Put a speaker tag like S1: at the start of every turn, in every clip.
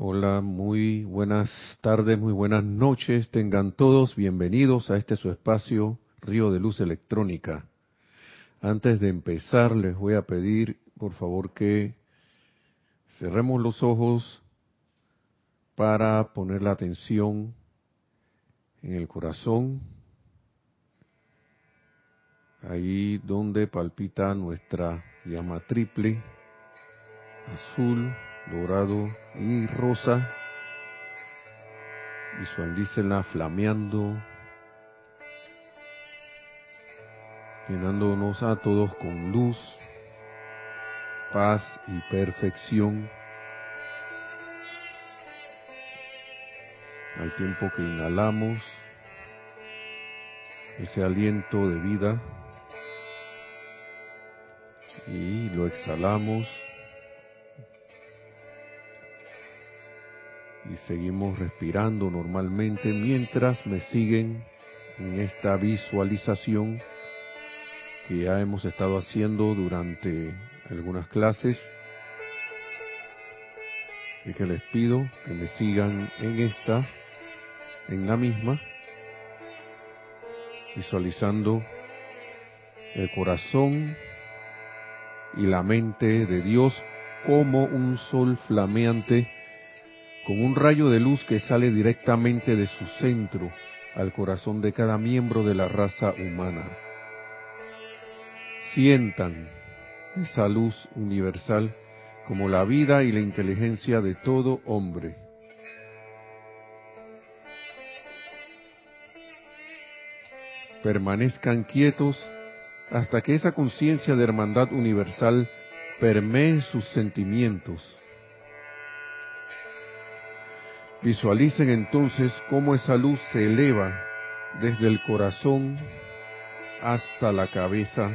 S1: Hola, muy buenas tardes, muy buenas noches. Tengan todos bienvenidos a este su espacio Río de Luz Electrónica. Antes de empezar, les voy a pedir, por favor, que cerremos los ojos para poner la atención en el corazón, ahí donde palpita nuestra llama triple, azul, dorado y rosa. Visualícenla flameando, llenándonos a todos con luz, paz y perfección. Al tiempo que inhalamos ese aliento de vida y lo exhalamos y seguimos respirando normalmente mientras me siguen en esta visualización que ya hemos estado haciendo durante algunas clases. Y que les pido que me sigan en esta, en la misma, visualizando el corazón y la mente de Dios como un sol flameante con un rayo de luz que sale directamente de su centro al corazón de cada miembro de la raza humana. Sientan esa luz universal como la vida y la inteligencia de todo hombre. Permanezcan quietos hasta que esa conciencia de hermandad universal permee sus sentimientos Visualicen entonces cómo esa luz se eleva desde el corazón hasta la cabeza,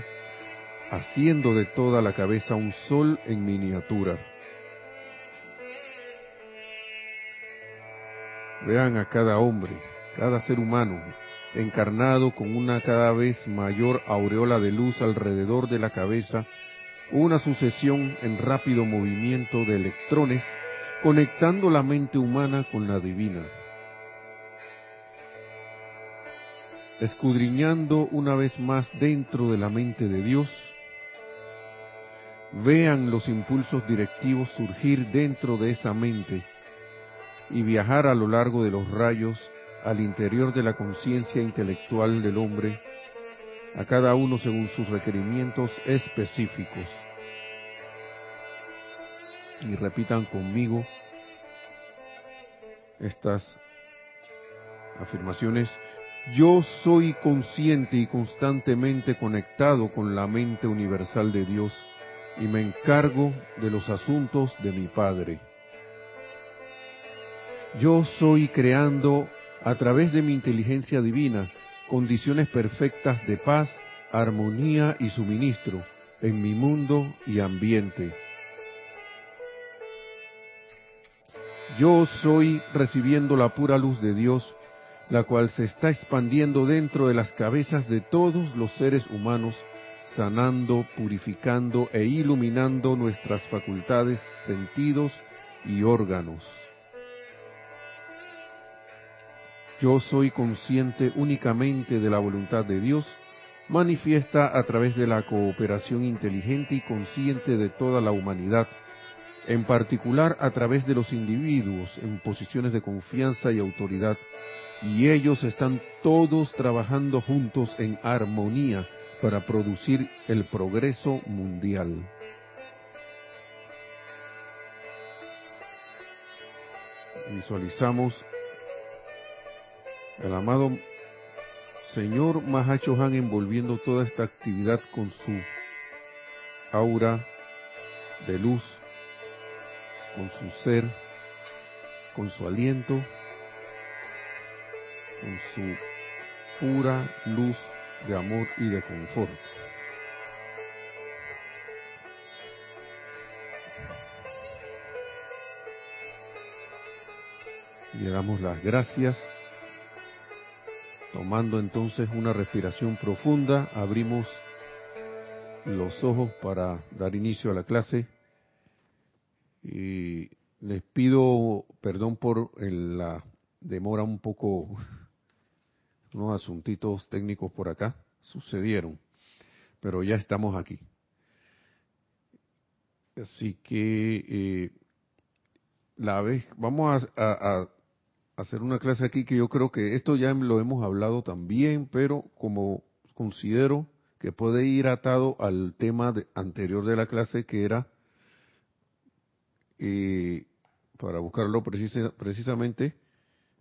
S1: haciendo de toda la cabeza un sol en miniatura. Vean a cada hombre, cada ser humano, encarnado con una cada vez mayor aureola de luz alrededor de la cabeza, una sucesión en rápido movimiento de electrones conectando la mente humana con la divina, escudriñando una vez más dentro de la mente de Dios, vean los impulsos directivos surgir dentro de esa mente y viajar a lo largo de los rayos al interior de la conciencia intelectual del hombre, a cada uno según sus requerimientos específicos y repitan conmigo estas afirmaciones. Yo soy consciente y constantemente conectado con la mente universal de Dios y me encargo de los asuntos de mi Padre. Yo soy creando a través de mi inteligencia divina condiciones perfectas de paz, armonía y suministro en mi mundo y ambiente. Yo soy recibiendo la pura luz de Dios, la cual se está expandiendo dentro de las cabezas de todos los seres humanos, sanando, purificando e iluminando nuestras facultades, sentidos y órganos. Yo soy consciente únicamente de la voluntad de Dios, manifiesta a través de la cooperación inteligente y consciente de toda la humanidad, en particular a través de los individuos en posiciones de confianza y autoridad, y ellos están todos trabajando juntos en armonía para producir el progreso mundial. Visualizamos al amado Señor Mahacho Han envolviendo toda esta actividad con su aura de luz con su ser, con su aliento, con su pura luz de amor y de confort. Le damos las gracias. Tomando entonces una respiración profunda, abrimos los ojos para dar inicio a la clase y les pido perdón por la demora un poco, unos asuntitos técnicos por acá sucedieron, pero ya estamos aquí. Así que eh, la vez, vamos a, hacer una clase aquí que yo creo que esto ya lo hemos hablado también, pero como considero que puede ir atado al tema anterior de la clase que era, eh, para buscarlo precisamente,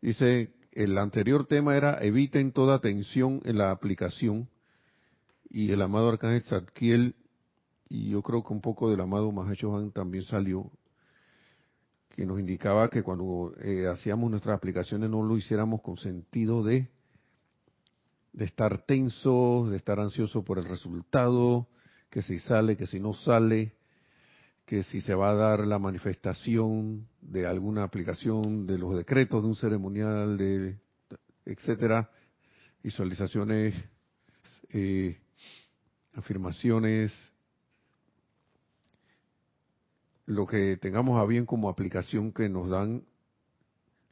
S1: dice, el anterior tema era eviten toda tensión en la aplicación y el amado Arcángel Zadkiel y yo creo que un poco del amado Mahachohan también salió que nos indicaba que cuando eh, hacíamos nuestras aplicaciones no lo hiciéramos con sentido de de estar tensos, de estar ansioso por el resultado, que si sale, que si no sale, que si se va a dar la manifestación de alguna aplicación de los decretos de un ceremonial, de etcétera, visualizaciones, eh, afirmaciones, lo que tengamos a bien como aplicación que nos dan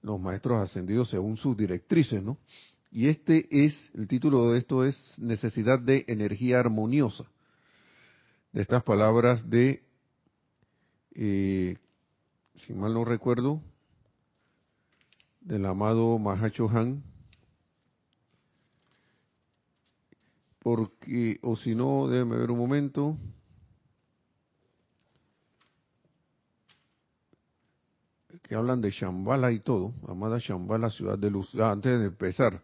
S1: los maestros ascendidos según sus directrices, ¿no? Y este es, el título de esto es Necesidad de Energía Armoniosa. De estas palabras de, eh, si mal no recuerdo, del amado Mahacho Han. Porque, o si no, déjeme ver un momento. que hablan de Shambhala y todo, amada Shambhala, ciudad de luz. Ah, antes de empezar,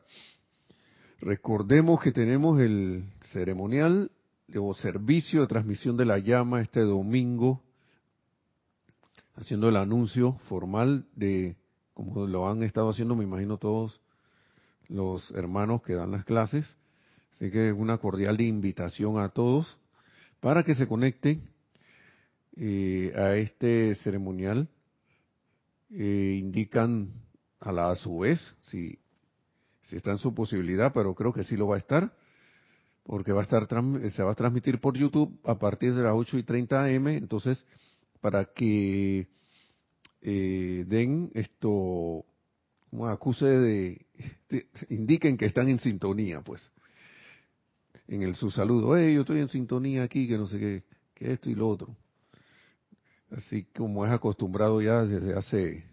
S1: recordemos que tenemos el ceremonial o servicio de transmisión de la llama este domingo, haciendo el anuncio formal de, como lo han estado haciendo, me imagino todos los hermanos que dan las clases. Así que una cordial invitación a todos para que se conecten eh, a este ceremonial eh, indican a la a su vez si, si está en su posibilidad, pero creo que sí lo va a estar, porque va a estar se va a transmitir por YouTube a partir de las 8 y 30 am, entonces para que eh, den esto, como acuse de, indiquen que están en sintonía, pues, en el su saludo, hey, yo estoy en sintonía aquí, que no sé qué, que esto y lo otro así como es acostumbrado ya desde hace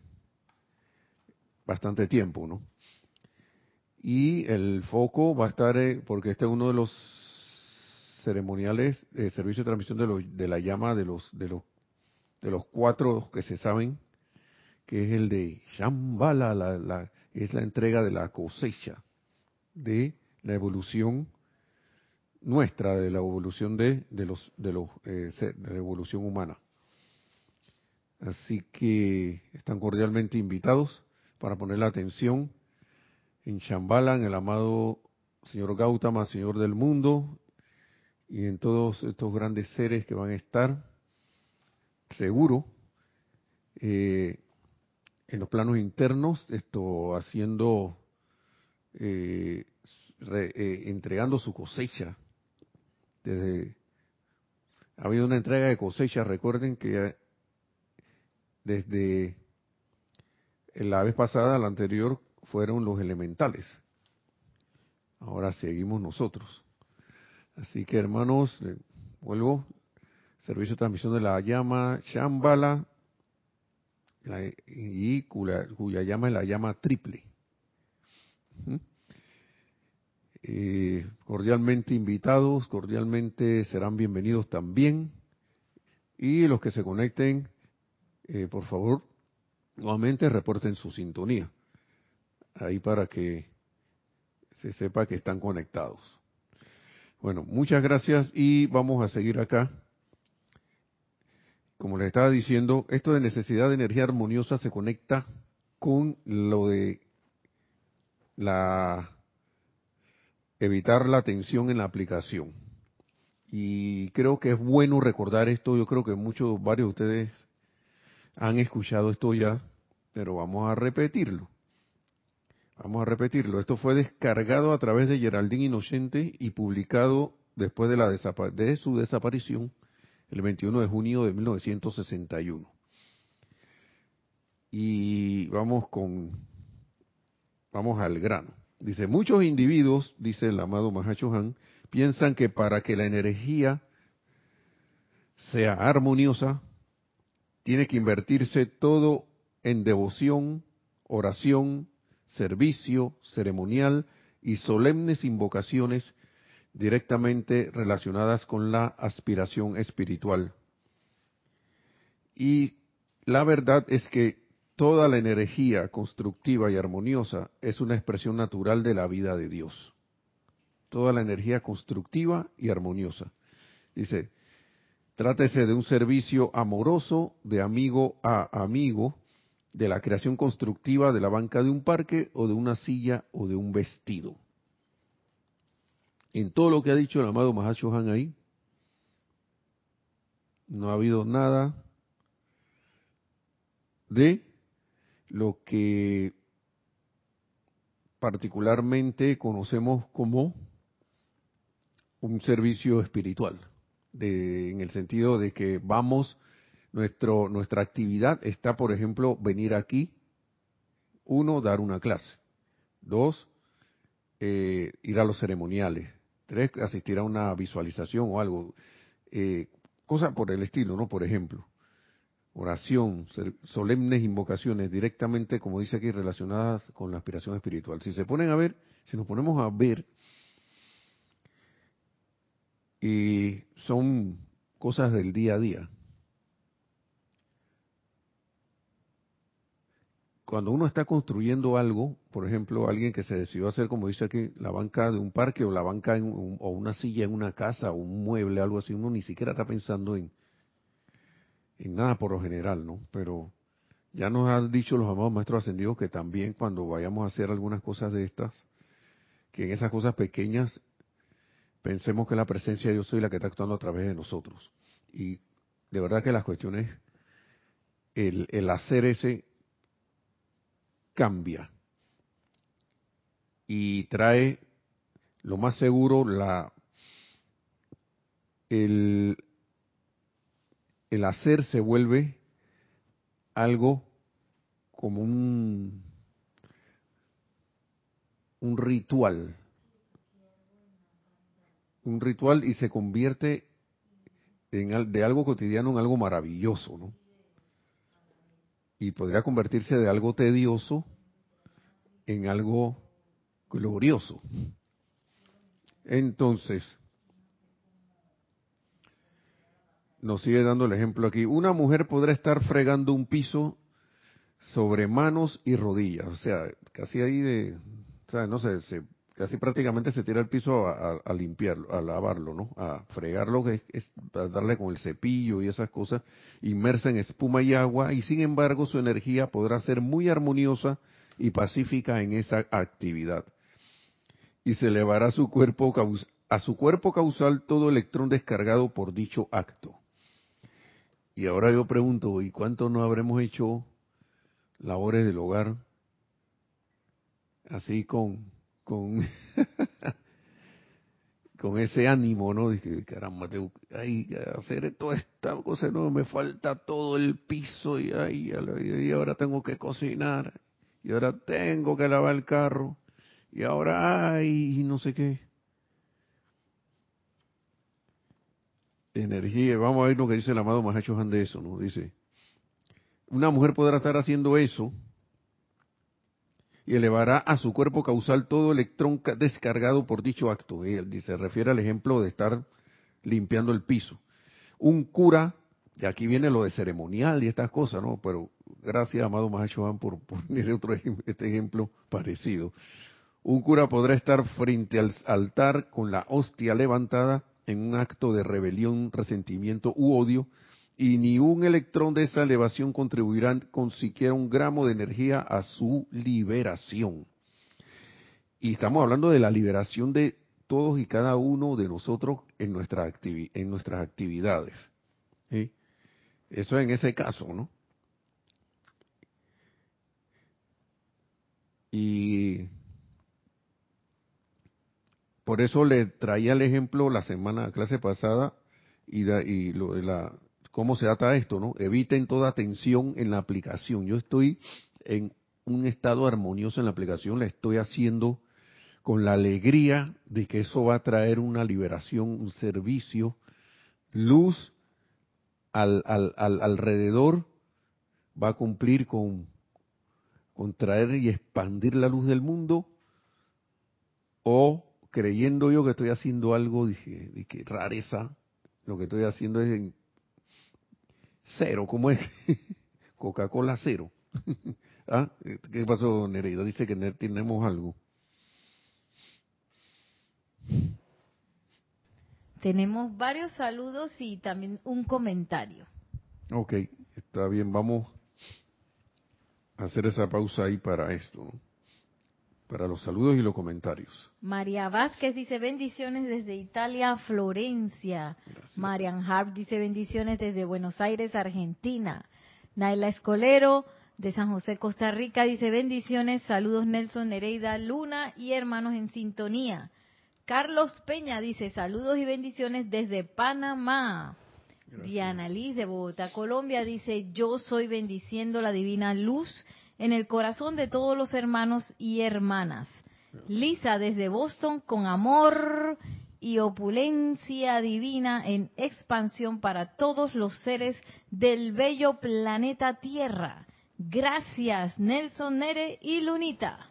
S1: bastante tiempo, ¿no? Y el foco va a estar, eh, porque este es uno de los ceremoniales de servicio de transmisión de, de la llama de los, de los de los cuatro que se saben, que es el de Shambhala, la, es la entrega de la cosecha, de la evolución nuestra, de la evolución de, de los, de los, eh, de la evolución humana. Así que están cordialmente invitados para poner la atención en Shambhala, en el amado señor Gautama, señor del mundo, y en todos estos grandes seres que van a estar, seguro, eh, en los planos internos, esto haciendo, eh, eh, entregando su cosecha. Desde, ha habido una entrega de cosecha, recuerden que desde la vez pasada, la anterior, fueron los elementales. Ahora seguimos nosotros. Así que hermanos, vuelvo, servicio de transmisión de la llama Shambhala, y cuya, llama es la llama triple. Eh, cordialmente invitados, cordialmente serán bienvenidos también. Y los que se conecten eh, por favor, nuevamente reporten su sintonía. Ahí para que se sepa que están conectados. Bueno, muchas gracias y vamos a seguir acá. Como les estaba diciendo, esto de necesidad de energía armoniosa se conecta con lo de la evitar la tensión en la aplicación. Y creo que es bueno recordar esto, yo creo que muchos, varios de ustedes han escuchado esto ya, pero vamos a repetirlo. Vamos a repetirlo. Esto fue descargado a través de Geraldine Inocente y publicado después de, la de su desaparición el 21 de junio de 1961. Y vamos con, vamos al grano. Dice, muchos individuos, dice el amado Mahacho Han, piensan que para que la energía sea armoniosa, tiene que invertirse todo en devoción, oración, servicio, ceremonial y solemnes invocaciones directamente relacionadas con la aspiración espiritual. Y la verdad es que toda la energía constructiva y armoniosa es una expresión natural de la vida de Dios. Toda la energía constructiva y armoniosa. Dice, trátese de un servicio amoroso de amigo a amigo, de la creación constructiva de la banca de un parque o de una silla o de un vestido en todo lo que ha dicho el amado Mahashohan ahí, no ha habido nada de lo que particularmente conocemos como un servicio espiritual, de, en el sentido de que vamos, nuestro, nuestra actividad está, por ejemplo, venir aquí, uno, dar una clase, dos, eh, ir a los ceremoniales, Tres, asistir a una visualización o algo. Eh, cosas por el estilo, ¿no? Por ejemplo, oración, solemnes invocaciones directamente, como dice aquí, relacionadas con la aspiración espiritual. Si se ponen a ver, si nos ponemos a ver, y son cosas del día a día. Cuando uno está construyendo algo, por ejemplo, alguien que se decidió hacer, como dice aquí, la banca de un parque o la banca o una silla en una casa o un mueble, algo así, uno ni siquiera está pensando en, en nada por lo general, ¿no? Pero ya nos han dicho los amados maestros ascendidos que también cuando vayamos a hacer algunas cosas de estas, que en esas cosas pequeñas pensemos que la presencia de Dios soy la que está actuando a través de nosotros. Y de verdad que las cuestiones, el, el hacer ese cambia y trae lo más seguro la el, el hacer se vuelve algo como un un ritual un ritual y se convierte en, de algo cotidiano en algo maravilloso, ¿no? Y podría convertirse de algo tedioso en algo glorioso. Entonces, nos sigue dando el ejemplo aquí. Una mujer podrá estar fregando un piso sobre manos y rodillas, o sea, casi ahí de, o sea, no sé, se casi prácticamente se tira el piso a, limpiarlo, a lavarlo, ¿no? A fregarlo, es, a darle con el cepillo y esas cosas, inmersa en espuma y agua, y sin embargo su energía podrá ser muy armoniosa y pacífica en esa actividad. Y se elevará su cuerpo, a su cuerpo causal todo electrón descargado por dicho acto. Y ahora yo pregunto, ¿y cuánto no habremos hecho labores del hogar así con con, con ese ánimo, ¿no? Dije, caramba, tengo que hacer toda esta cosa, no, me falta todo el piso y, ay, y ahora tengo que cocinar, y ahora tengo que lavar el carro, y ahora, ay, no sé qué. Energía, vamos a ver lo que dice el amado Mahacho Han de eso, ¿no? Dice, una mujer podrá estar haciendo eso, y elevará a su cuerpo causal todo electrón descargado por dicho acto. Él se refiere al ejemplo de estar limpiando el piso. Un cura, y aquí viene lo de ceremonial y estas cosas, ¿no? Pero gracias, amado Mahachohan, por poner otro este ejemplo parecido. Un cura podrá estar frente al altar con la hostia levantada en un acto de rebelión, resentimiento u odio, y ni un electrón de esa elevación contribuirá con siquiera un gramo de energía a su liberación. Y estamos hablando de la liberación de todos y cada uno de nosotros en, nuestra en nuestras actividades. Eso en ese caso, ¿no? Y por eso le traía el ejemplo la semana, clase pasada, y, y lo la ¿cómo se ata esto, no? Eviten toda tensión en la aplicación. Yo estoy en un estado armonioso en la aplicación, la estoy haciendo con la alegría de que eso va a traer una liberación, un servicio, luz al, al, al alrededor, va a cumplir con, con traer y expandir la luz del mundo, o creyendo yo que estoy haciendo algo, dije, que rareza, lo que estoy haciendo es cero, ¿cómo es? Coca-Cola cero. ¿Ah? ¿Qué pasó, Nereida? Dice que tenemos algo.
S2: Tenemos varios saludos y también un comentario.
S1: Ok, está bien, vamos a hacer esa pausa ahí para esto, para los saludos y los comentarios.
S2: María Vázquez dice bendiciones desde Italia, Florencia. Marian Harp dice bendiciones desde Buenos Aires, Argentina. Naila Escolero de San José, Costa Rica dice bendiciones, saludos Nelson Nereida Luna y hermanos en sintonía. Carlos Peña dice saludos y bendiciones desde Panamá. Diana Liz de Bogotá, Colombia dice yo soy bendiciendo la divina luz en el corazón de todos los hermanos y hermanas. Lisa desde Boston con amor y opulencia divina en expansión para todos los seres del bello planeta Tierra. Gracias, Nelson Nere y Lunita.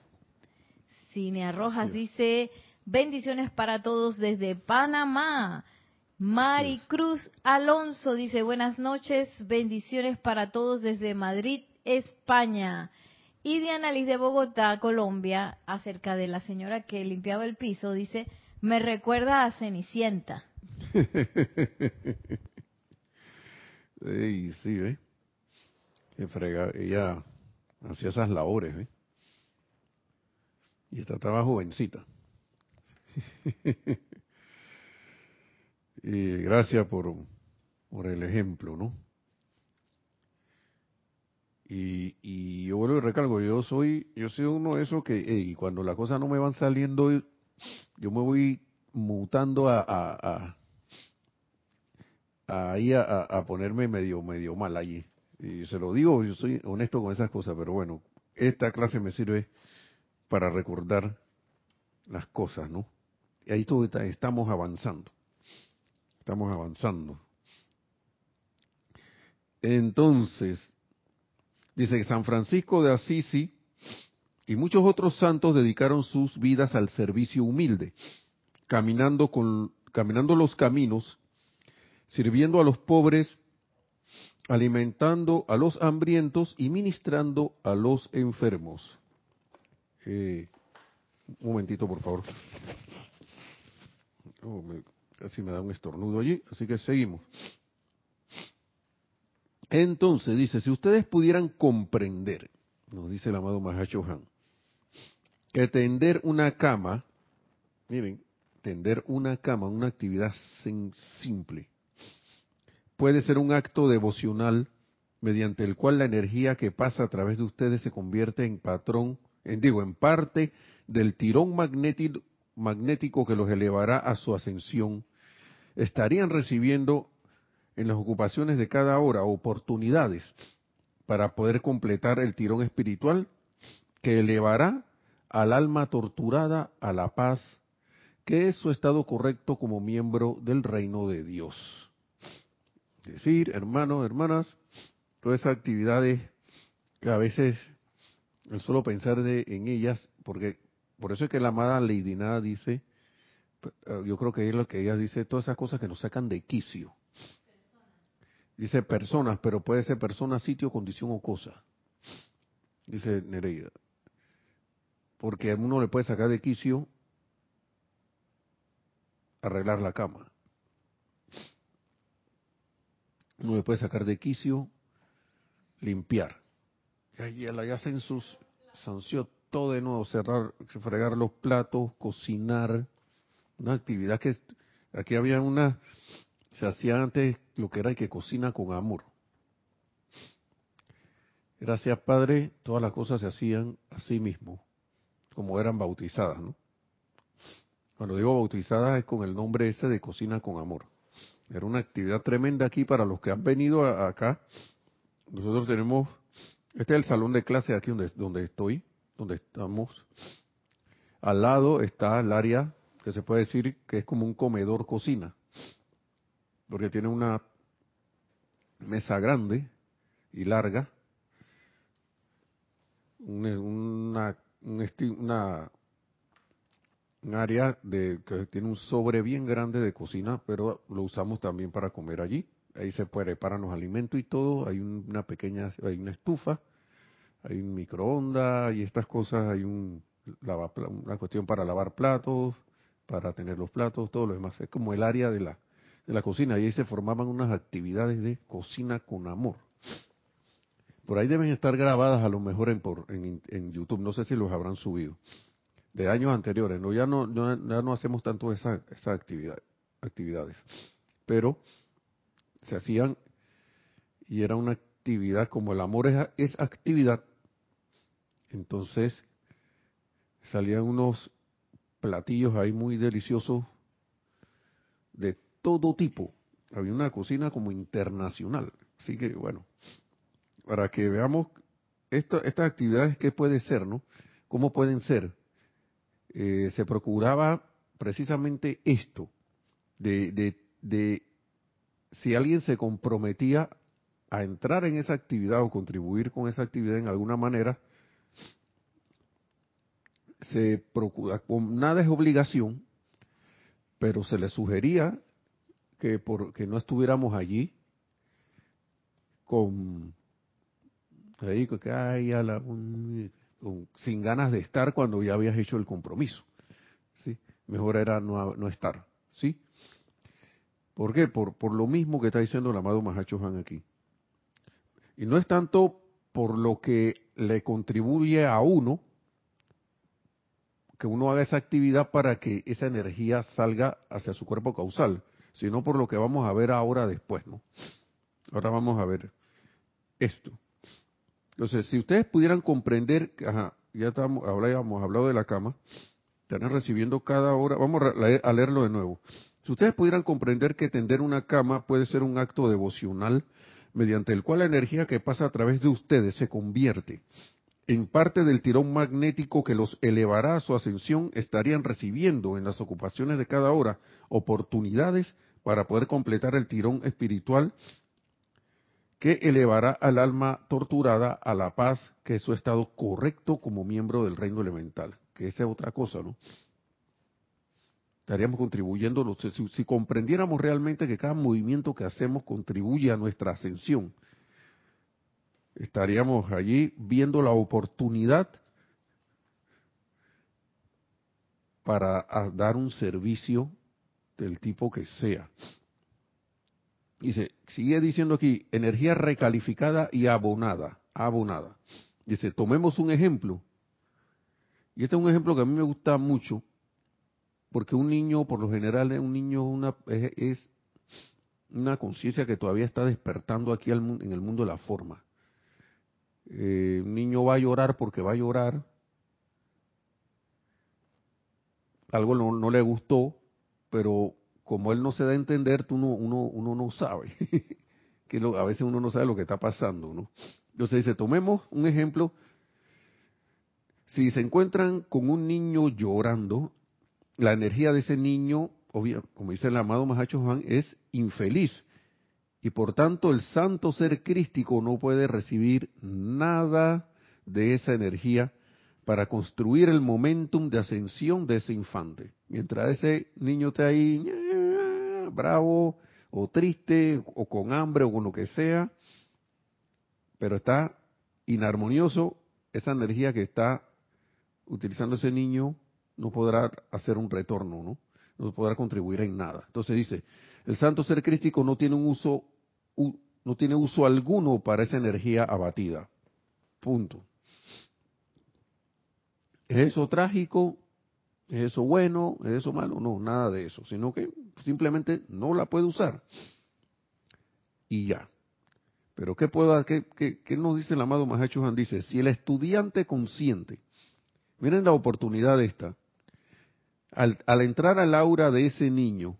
S2: Cinea Rojas dice, bendiciones para todos desde Panamá. Mari Cruz Alonso dice, buenas noches, bendiciones para todos desde Madrid, España. Y Diana Liz de Bogotá, Colombia, acerca de la señora que limpiaba el piso, dice, me recuerda a Cenicienta.
S1: sí, sí, ¿eh? ella hacía esas labores, ¿eh? Y esta estaba jovencita. y gracias por, por el ejemplo, ¿no? Y, y yo vuelvo y recalco, yo soy, yo soy uno de esos que cuando las cosas no me van saliendo, yo me voy mutando a, a, a, ponerme medio medio mal allí. Y se lo digo, yo soy honesto con esas cosas, pero bueno, esta clase me sirve para recordar las cosas, ¿no? Y ahí todo estamos avanzando. Estamos avanzando. Entonces, Dice que San Francisco de Asisi y muchos otros santos dedicaron sus vidas al servicio humilde, caminando, con, caminando los caminos, sirviendo a los pobres, alimentando a los hambrientos y ministrando a los enfermos. Eh, un momentito, por favor. Oh, casi me da un estornudo allí, así que seguimos. Entonces dice, si ustedes pudieran comprender, nos dice el amado Mahacho Han, que tender una cama, miren, tender una cama, una actividad simple, puede ser un acto devocional mediante el cual la energía que pasa a través de ustedes se convierte en patrón, en, digo, en parte del tirón magnético que los elevará a su ascensión, estarían recibiendo en las ocupaciones de cada hora oportunidades para poder completar el tirón espiritual que elevará al alma torturada a la paz, que es su estado correcto como miembro del reino de Dios. Es decir, hermanos, hermanas, todas esas actividades que a veces solo pensar de, en ellas, porque por eso es que la amada Lady Nada dice, yo creo que es lo que ella dice, todas esas cosas que nos sacan de quicio Dice personas, pero puede ser persona, sitio, condición o cosa. Dice Nereida. Porque a uno le puede sacar de quicio arreglar la cama. Uno le puede sacar de quicio limpiar. Y la ya hacen sus sanción todo de nuevo, cerrar, fregar los platos, cocinar, una actividad que aquí había una se hacía antes lo que era el que cocina con amor. Gracias, Padre, todas las cosas se hacían así mismo, como eran bautizadas, ¿no? Cuando digo bautizadas es con el nombre ese de cocina con amor. Era una actividad tremenda aquí para los que han venido acá. Nosotros tenemos, este es el salón de clase aquí donde, donde estoy, donde estamos. Al lado está el área que se puede decir que es como un comedor cocina, porque tiene una mesa grande y larga, una, un área de, que tiene un sobre bien grande de cocina, pero lo usamos también para comer allí. Ahí se preparan los alimentos y todo. Hay una pequeña, hay una estufa, hay un microondas y estas cosas. Hay un una cuestión para lavar platos, para tener los platos, todo lo demás. Es como el área de la de la cocina y ahí se formaban unas actividades de cocina con amor. Por ahí deben estar grabadas a lo mejor en, por, en, YouTube, no sé si los habrán subido, de años anteriores. No, ya no, ya no hacemos tanto esas esa actividad, actividades, pero se hacían y era una actividad como el amor es, es actividad. Entonces salían unos platillos ahí muy deliciosos de todo tipo. Había una cocina como internacional. Así que, bueno, para que veamos estas actividades, ¿qué puede ser, no? ¿Cómo pueden ser? Eh, se procuraba precisamente esto, de, de, de si alguien se comprometía a entrar en esa actividad o contribuir con esa actividad en alguna manera, se procura, nada es obligación, pero se le sugería que, por, que no estuviéramos allí con, ahí, que, ay, a la, sin ganas de estar cuando ya habías hecho el compromiso. ¿sí? Mejor era no, no estar. ¿sí? ¿Por qué? Por, por lo mismo que está diciendo el amado Mahacho Han aquí. Y no es tanto por lo que le contribuye a uno, que uno haga esa actividad para que esa energía salga hacia su cuerpo causal, sino por lo que vamos a ver ahora después, ¿no? Ahora vamos a ver esto. Entonces, si ustedes pudieran comprender, ya estamos, ahora hemos hablado de la cama, están recibiendo cada hora, vamos a leerlo de nuevo. Si ustedes pudieran comprender que tender una cama puede ser un acto devocional mediante el cual la energía que pasa a través de ustedes se convierte en parte del tirón magnético que los elevará a su ascensión, estarían recibiendo en las ocupaciones de cada hora oportunidades para poder completar el tirón espiritual que elevará al alma torturada a la paz, que es su estado correcto como miembro del reino elemental, que esa es otra cosa, ¿no? Estaríamos contribuyendo, si, si comprendiéramos realmente que cada movimiento que hacemos contribuye a nuestra ascensión, estaríamos allí viendo la oportunidad para dar un servicio del tipo que sea. Dice, sigue diciendo aquí, energía recalificada y abonada, abonada. Dice, tomemos un ejemplo. Y este es un ejemplo que a mí me gusta mucho, porque un niño, por lo general, un niño una, es, una conciencia que todavía está despertando aquí en el mundo de la forma. Eh, un niño va a llorar porque va a llorar, algo no, le gustó, pero como él no se da a entender, tú no, uno, no sabe, que a veces uno no sabe lo que está pasando, ¿no? Entonces dice, tomemos un ejemplo, si se encuentran con un niño llorando, la energía de ese niño, como dice el amado Mahacho Juan, es infeliz y por tanto el santo ser crístico no puede recibir nada de esa energía para construir el momentum de ascensión de ese infante. Mientras ese niño está ahí bravo o triste o con hambre o con lo que sea, pero está inarmonioso, esa energía que está utilizando ese niño no podrá hacer un retorno, ¿no? No podrá contribuir en nada. Entonces dice, el santo ser crístico no tiene un uso no tiene uso alguno para esa energía abatida. Punto. ¿Es eso trágico? ¿Es eso bueno? ¿Es eso malo? No, nada de eso, sino que simplemente no la puede usar. Y ya. Pero ¿qué, puedo, qué, qué, nos dice el amado Mahacho Han? Dice, si el estudiante consciente, miren la oportunidad esta, al, al entrar al aura de ese niño,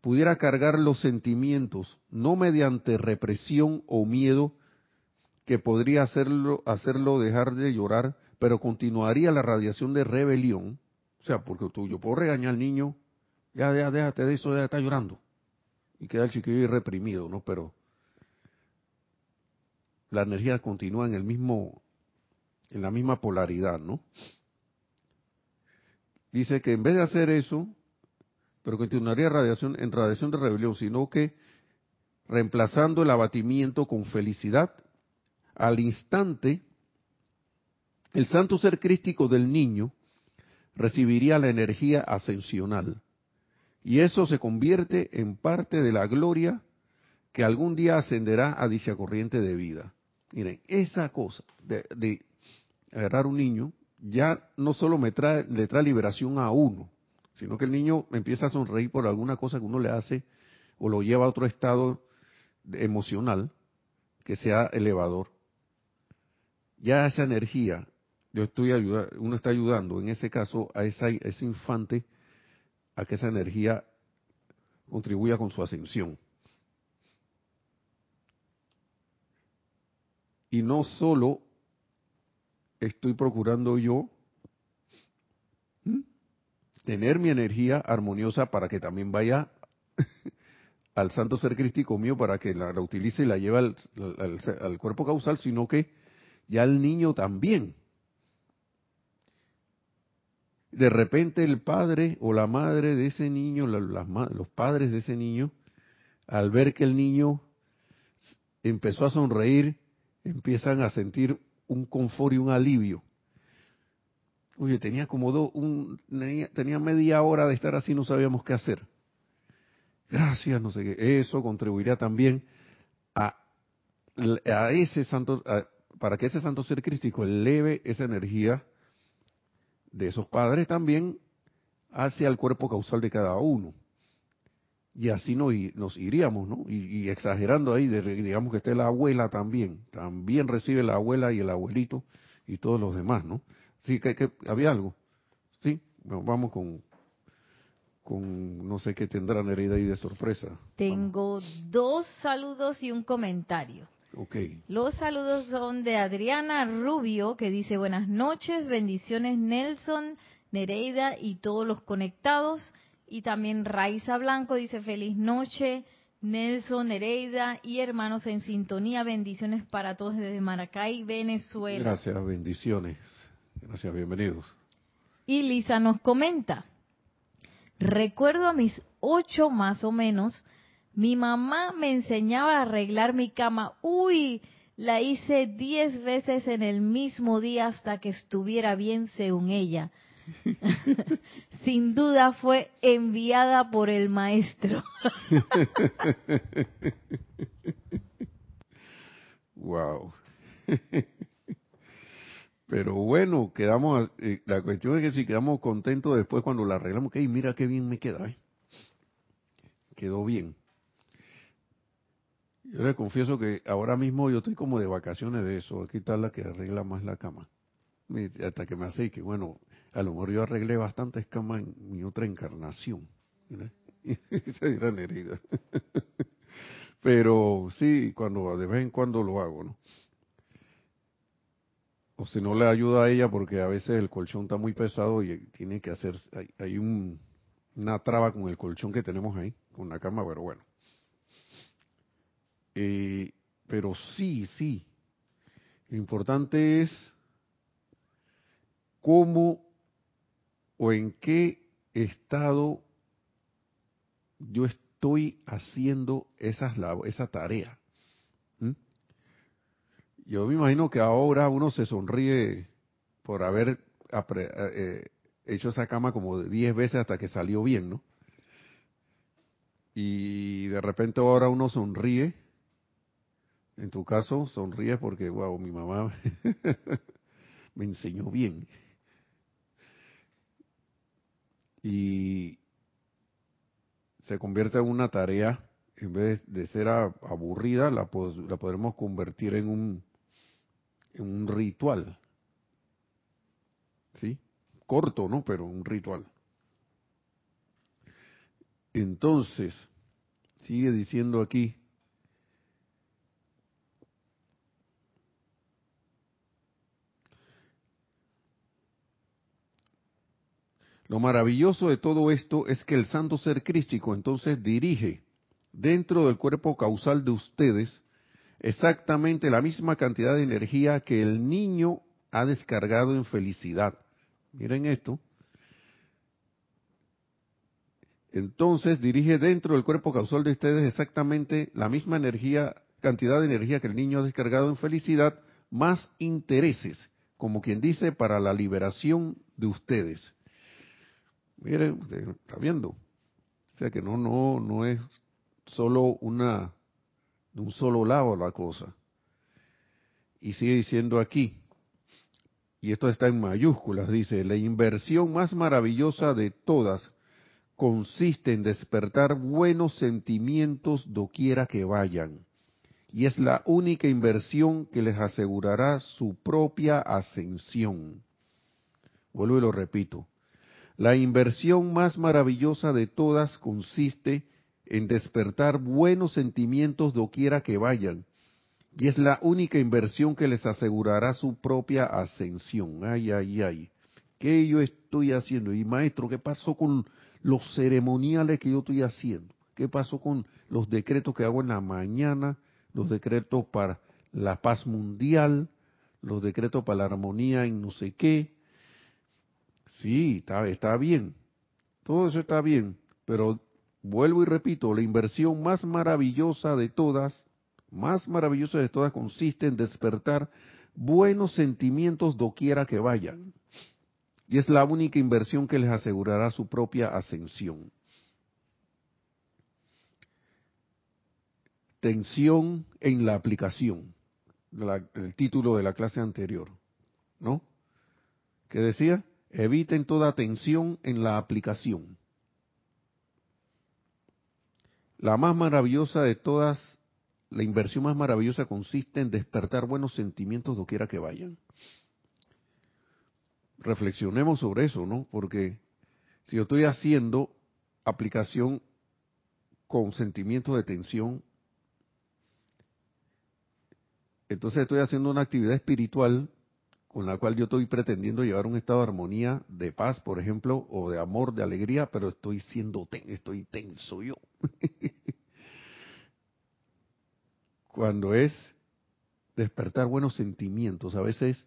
S1: pudiera cargar los sentimientos, no mediante represión o miedo, que podría hacerlo, hacerlo dejar de llorar, pero continuaría la radiación de rebelión. O sea, porque tú, yo puedo regañar al niño, ya, ya, déjate de eso, ya está llorando. Y queda el chiquillo reprimido, ¿no? Pero la energía continúa en el mismo, en la misma polaridad, ¿no? Dice que en vez de hacer eso, pero continuaría radiación, en radiación de rebelión, sino que reemplazando el abatimiento con felicidad, al instante, el santo ser crístico del niño recibiría la energía ascensional. Y eso se convierte en parte de la gloria que algún día ascenderá a dicha corriente de vida. Miren, esa cosa de, de agarrar un niño ya no solo me trae, le trae liberación a uno, sino que el niño empieza a sonreír por alguna cosa que uno le hace o lo lleva a otro estado emocional que sea elevador. Ya esa energía, yo estoy ayudando, uno está ayudando en ese caso a, esa, a ese infante a que esa energía contribuya con su ascensión. Y no solo estoy procurando yo tener mi energía armoniosa para que también vaya al santo ser crístico mío para que la, utilice y la lleve al, cuerpo causal, sino que ya el niño también. De repente el padre o la madre de ese niño, los padres de ese niño, al ver que el niño empezó a sonreír, empiezan a sentir un confort y un alivio. Oye, tenía como dos, un, tenía, media hora de estar así, no sabíamos qué hacer. Gracias, no sé qué. Eso contribuiría también a, a ese santo, para que ese santo ser crístico eleve esa energía de esos padres también hacia el cuerpo causal de cada uno. Y así nos, nos iríamos, ¿no? Y, exagerando ahí, digamos que esté la abuela también, también recibe la abuela y el abuelito y todos los demás, ¿no? Sí, que, había algo. Sí, vamos con, con no sé qué tendrán herida ahí de sorpresa.
S2: Tengo dos saludos y un comentario.
S1: Okay.
S2: Los saludos son de Adriana Rubio, que dice buenas noches, bendiciones Nelson, Nereida y todos los conectados. Y también Raiza Blanco dice feliz noche, Nelson, Nereida y hermanos en sintonía, bendiciones para todos desde Maracay, Venezuela.
S1: Gracias, bendiciones. Gracias, bienvenidos.
S2: Y Lisa nos comenta, recuerdo a mis ocho más o menos, mi mamá me enseñaba a arreglar mi cama. Uy, la hice diez veces en el mismo día hasta que estuviera bien según ella. Sin duda fue enviada por el maestro.
S1: wow. Pero bueno, quedamos, eh, la cuestión es que si quedamos contentos después cuando la arreglamos, que mira qué bien me queda, ¿eh? quedó bien. Yo le confieso que ahora mismo yo estoy como de vacaciones de eso, aquí está la que arregla más la cama. Hasta que me hace que, bueno, a lo mejor yo arreglé bastante escama en mi otra encarnación. Esa gran herida. Pero sí, cuando de vez en cuando lo hago, ¿no? O si no le ayuda a ella porque a veces el colchón está muy pesado y tiene que hacer, hay, un, una traba con el colchón que tenemos ahí, con la cama, pero bueno. Eh, pero sí, sí. Lo importante es cómo o en qué estado yo estoy haciendo esas, esa tarea. Yo me imagino que ahora uno se sonríe por haber eh, hecho esa cama como diez veces hasta que salió bien, ¿no? Y de repente ahora uno sonríe. En tu caso, sonríe porque, wow, mi mamá me enseñó bien y se convierte en una tarea, en vez de ser aburrida, la, la podremos convertir en un, en un ritual. ¿Sí? Corto, ¿no? Pero un ritual. Entonces, Sigue diciendo aquí. Lo maravilloso de todo esto es que el santo ser crístico entonces dirige dentro del cuerpo causal de ustedes exactamente la misma cantidad de energía que el niño ha descargado en felicidad. Miren esto. Entonces dirige dentro del cuerpo causal de ustedes exactamente la misma energía, cantidad de energía que el niño ha descargado en felicidad, más intereses, como quien dice, para la liberación de ustedes. Miren, usted está viendo. O sea que no, no, no es solo una, de un solo lado la cosa. Y sigue diciendo aquí, y esto está en mayúsculas, dice, la inversión más maravillosa de todas consiste en despertar buenos sentimientos doquiera que vayan, y es la única inversión que les asegurará su propia ascensión. Vuelvo y lo repito. La inversión más maravillosa de todas consiste en despertar buenos sentimientos doquiera que vayan, y es la única inversión que les asegurará su propia ascensión. Ay, ay, ay. ¿Qué yo estoy haciendo? Y maestro, ¿qué pasó con los ceremoniales que yo estoy haciendo? ¿Qué pasó con los decretos que hago en la mañana? Los decretos para la paz mundial, los decretos para la armonía en no sé qué. Sí, está, está bien. Todo eso está bien. Pero vuelvo y repito, la inversión más maravillosa de todas, más maravillosa de todas consiste en despertar buenos sentimientos doquiera que vayan. Y es la única inversión que les asegurará su propia ascensión. Tensión en la aplicación, el título de la clase anterior, ¿no? ¿Qué decía? Eviten toda tensión en la aplicación. La más maravillosa de todas, la inversión más maravillosa consiste en despertar buenos sentimientos doquiera que vayan reflexionemos sobre eso, ¿no? Porque si yo estoy haciendo aplicación con sentimientos de tensión, entonces estoy haciendo una actividad espiritual con la cual yo estoy pretendiendo llevar un estado de armonía, de paz, por ejemplo, o de amor, de alegría, pero estoy siendo estoy tenso yo. Cuando es despertar buenos sentimientos, a veces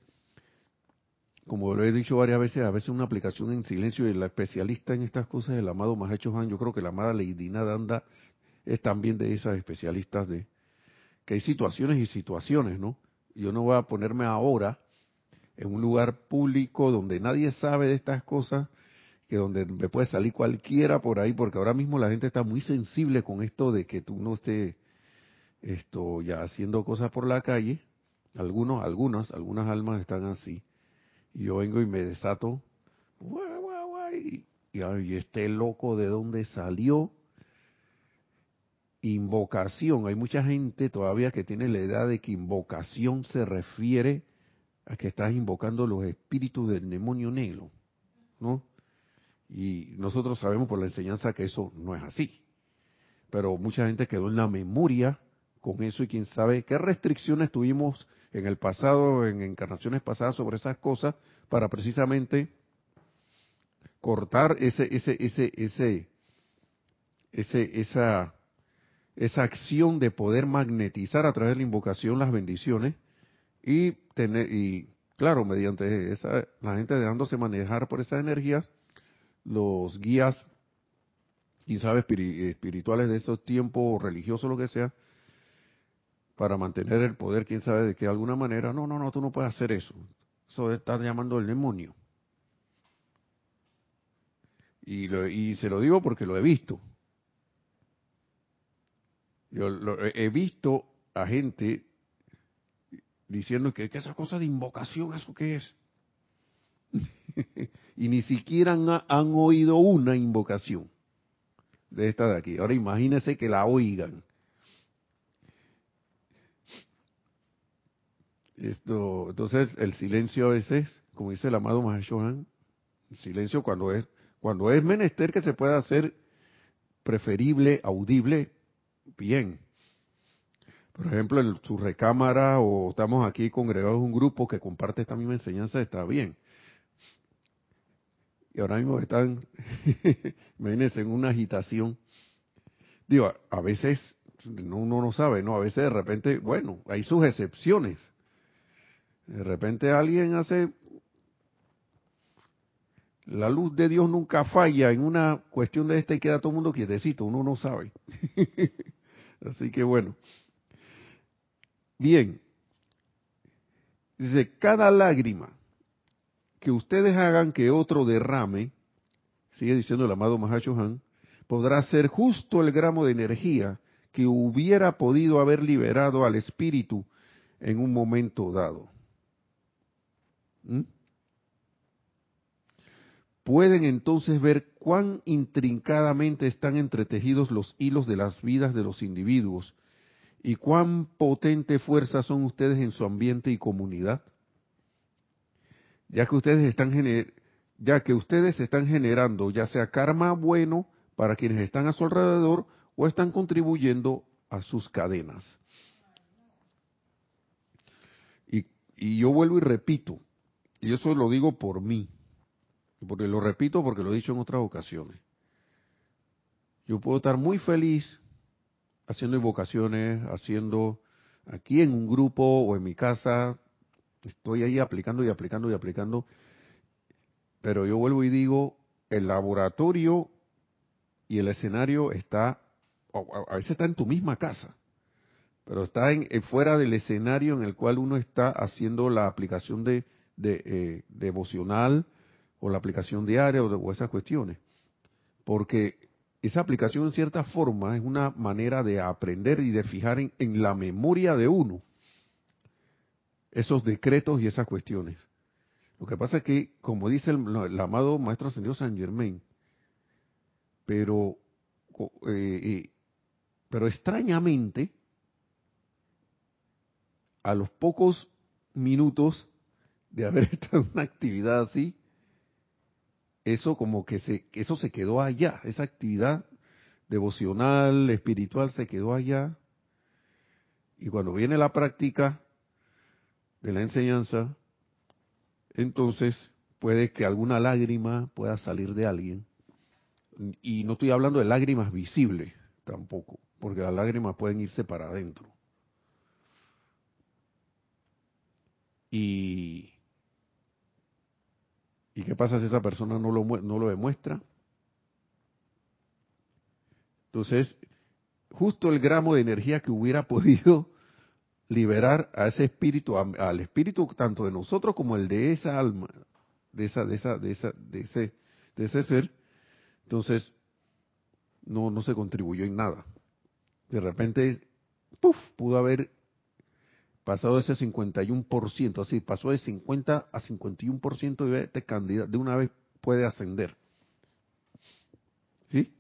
S1: como lo he dicho varias veces, a veces una aplicación en silencio y la especialista en estas cosas, el amado Mahacho Han, yo creo que la amada Leidina Danda es también de esas especialistas de que hay situaciones y situaciones, ¿no? Yo no voy a ponerme ahora en un lugar público donde nadie sabe de estas cosas, que donde me puede salir cualquiera por ahí, porque ahora mismo la gente está muy sensible con esto de que tú no estés esto ya haciendo cosas por la calle. Algunos, algunas, algunas almas están así y yo vengo y me desato, y, y este loco de dónde salió. Invocación, hay mucha gente todavía que tiene la edad de que invocación se refiere a que estás invocando los espíritus del demonio negro, ¿no? Y nosotros sabemos por la enseñanza que eso no es así. Pero mucha gente quedó en la memoria con eso y quién sabe qué restricciones tuvimos en el pasado, en encarnaciones pasadas sobre esas cosas, para precisamente cortar ese, ese, ese, ese, ese, esa, esa acción de poder magnetizar a través de la invocación las bendiciones y tener, y claro, mediante esa, la gente dejándose manejar por esas energías, los guías, y sabe, espirituales de esos tiempos, religiosos, lo que sea, para mantener el poder, quién sabe de qué alguna manera, no, no, no, tú no puedes hacer eso. Eso está llamando el demonio. Y, y se lo digo porque lo he visto. Yo he visto a gente diciendo que, esa cosa de invocación, ¿eso qué es? y ni siquiera han, han, oído una invocación de esta de aquí. Ahora imagínense que la oigan. Esto, entonces el silencio a veces, como dice el amado Mahashohan, el silencio cuando es, cuando es menester que se pueda hacer preferible, audible, bien. Por ejemplo, en su recámara o estamos aquí congregados en un grupo que comparte esta misma enseñanza, está bien. Y ahora mismo están, imagínense, en una agitación. Digo, a veces uno no sabe, ¿no? A veces de repente, bueno, hay sus excepciones. De repente alguien hace... La luz de Dios nunca falla en una cuestión de esta y queda todo el mundo quietecito, uno no sabe. Así que bueno. Bien. Dice, cada lágrima que ustedes hagan que otro derrame, sigue diciendo el amado Mahashohan, podrá ser justo el gramo de energía que hubiera podido haber liberado al espíritu en un momento dado. ¿Mm? Pueden entonces ver cuán intrincadamente están entretejidos los hilos de las vidas de los individuos y cuán potente fuerza son ustedes en su ambiente y comunidad. Ya que ustedes están ya que ustedes están generando ya sea karma bueno para quienes están a su alrededor o están contribuyendo a sus cadenas. Y, y yo vuelvo y repito, y eso lo digo por mí, porque lo repito porque lo he dicho en otras ocasiones. Yo puedo estar muy feliz haciendo invocaciones, haciendo aquí en un grupo o en mi casa, estoy ahí aplicando y aplicando y aplicando, pero yo vuelvo y digo, el laboratorio y el escenario está a veces está en tu misma casa, pero está en, fuera del escenario en el cual uno está haciendo la aplicación de, de, eh, devocional o la aplicación diaria o, esas cuestiones. Porque esa aplicación en cierta forma es una manera de aprender y de fijar en, la memoria de uno esos decretos y esas cuestiones. Lo que pasa es que, como dice el, amado Maestro Señor San Germain, pero eh, eh, pero extrañamente, a los pocos minutos de haber estado en una actividad así, eso como que se, eso se quedó allá, esa actividad devocional, espiritual se quedó allá. Y cuando viene la práctica de la enseñanza, entonces puede que alguna lágrima pueda salir de alguien. Y no estoy hablando de lágrimas visibles tampoco porque las lágrimas pueden irse para adentro. Y, ¿Y qué pasa si esa persona no lo, no lo demuestra? Entonces, justo el gramo de energía que hubiera podido liberar a ese espíritu, al espíritu tanto de nosotros como el de esa alma, de esa, de esa, de esa, de ese, de ese ser, entonces no, no se contribuyó en nada de repente, puff, pudo haber pasado ese 51%, así, pasó de 50 a 51% de este candidato, de una vez puede ascender. ¿Sí?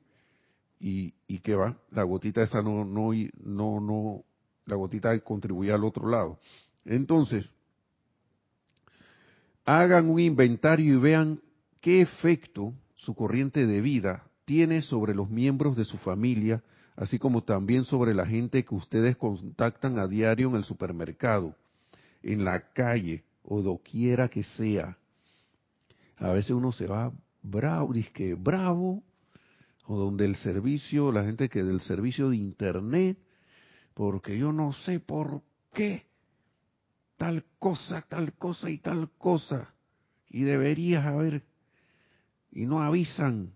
S1: Y, y qué va, la gotita esa no, no, no, no, la gotita contribuye al otro lado. Entonces, hagan un inventario y vean qué efecto su corriente de vida tiene sobre los miembros de su familia así como también sobre la gente que ustedes contactan a diario en el supermercado, en la calle o doquiera que sea. A veces uno se va bravo, que bravo, o donde el servicio, la gente que del servicio de internet, porque yo no sé por qué tal cosa, tal cosa y tal cosa, y deberías haber, y no avisan,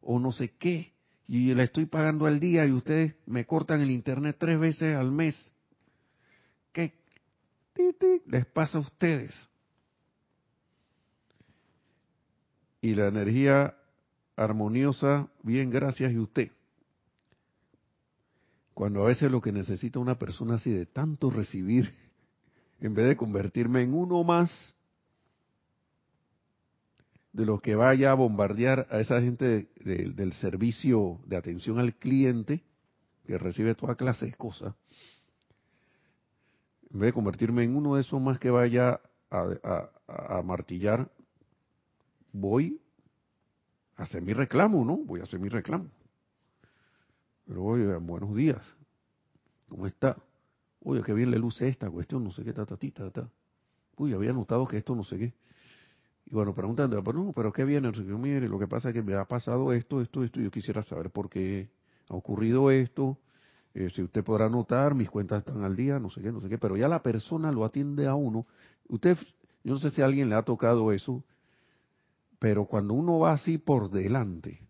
S1: o no sé qué, y le estoy pagando al día y ustedes me cortan el internet tres veces al mes. ¿Qué les pasa a ustedes? Y la energía armoniosa, bien, gracias y usted. Cuando a veces lo que necesita una persona así de tanto recibir, en vez de convertirme en uno más, de lo que vaya a bombardear a esa gente del servicio de atención al cliente, que recibe toda clase de cosas, en vez de convertirme en uno de esos más que vaya a, martillar, voy a hacer mi reclamo, ¿no? Voy a hacer mi reclamo. Pero oye, buenos días. ¿Cómo está? Oye, qué bien le luce esta cuestión, no sé qué, ta, ta, ta, ta. Uy, había notado que esto no sé qué. Y bueno, preguntando, pero no, pero qué viene, mire, lo que pasa es que me ha pasado esto, esto, esto, y yo quisiera saber por qué ha ocurrido esto, eh, si usted podrá notar, mis cuentas están al día, no sé qué, no sé qué, pero ya la persona lo atiende a uno. Usted, yo no sé si a alguien le ha tocado eso, pero cuando uno va así por delante,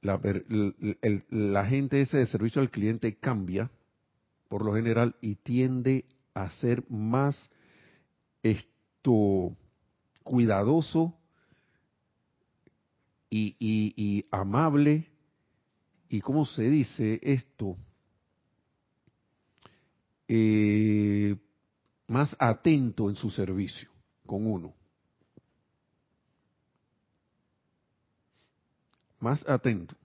S1: la, la gente ese de servicio al cliente cambia, por lo general, y tiende a ser más esto cuidadoso y, amable. Y cómo se dice esto eh, más atento en su servicio con uno. Más atento.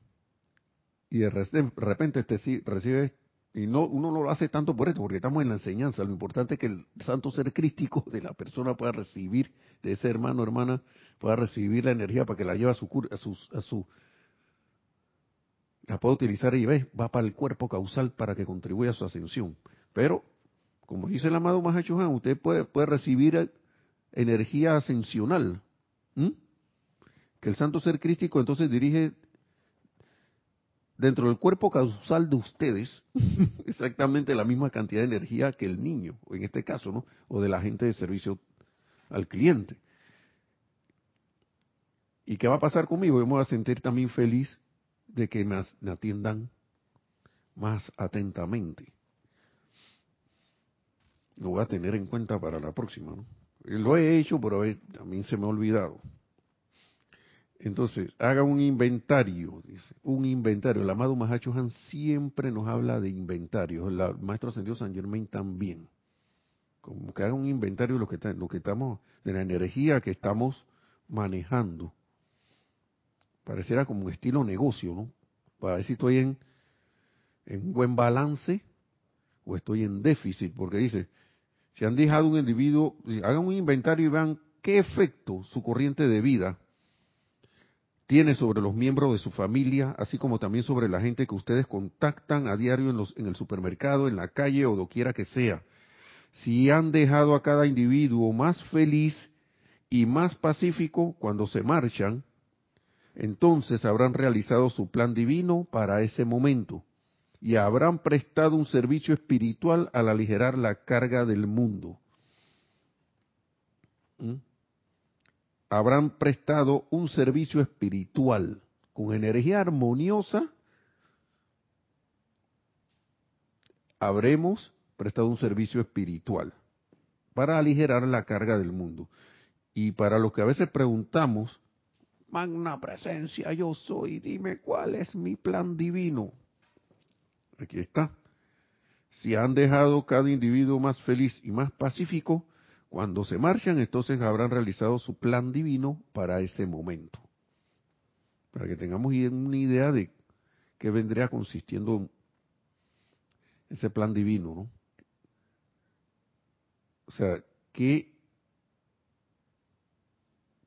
S1: Y de repente te recibe y no, uno no lo hace tanto por esto, porque estamos en la enseñanza. Lo importante es que el santo ser crístico de la persona pueda recibir, de ese hermano o hermana, pueda recibir la energía para que la lleve a su, a su, a su la pueda utilizar y ve, va para el cuerpo causal para que contribuya a su ascensión. Pero, como dice el amado Mahacho usted puede, puede recibir energía ascensional. Que el santo ser crístico entonces dirige dentro del cuerpo causal de ustedes exactamente la misma cantidad de energía que el niño, o en este caso, ¿no? O de la gente de servicio al cliente. ¿Y qué va a pasar conmigo? Yo me voy a sentir también feliz de que me, atiendan más atentamente. Lo voy a tener en cuenta para la próxima, ¿no? Lo he hecho, pero también se me ha olvidado. Entonces, haga un inventario, dice, un inventario. El amado Mahacho Han siempre nos habla de inventarios, el maestro ascendido San Germain también. Como que haga un inventario de lo que, lo que estamos, de la energía que estamos manejando. Pareciera como un estilo negocio, ¿no? Para ver si estoy en, en buen balance o estoy en déficit, porque dice, si han dejado un individuo, hagan un inventario y vean qué efecto su corriente de vida tiene sobre los miembros de su familia, así como también sobre la gente que ustedes contactan a diario en, los, el supermercado, en la calle o doquiera que sea. Si han dejado a cada individuo más feliz y más pacífico cuando se marchan, entonces habrán realizado su plan divino para ese momento y habrán prestado un servicio espiritual al aligerar la carga del mundo. ¿Mm? Habrán prestado un servicio espiritual con energía armoniosa, habremos prestado un servicio espiritual para aligerar la carga del mundo. Y para los que a veces preguntamos, magna presencia yo soy, dime cuál es mi plan divino. Aquí está. Si han dejado cada individuo más feliz y más pacífico, cuando se marchan, entonces habrán realizado su plan divino para ese momento. Para que tengamos una idea de qué vendría consistiendo ese plan divino, ¿no? O sea, qué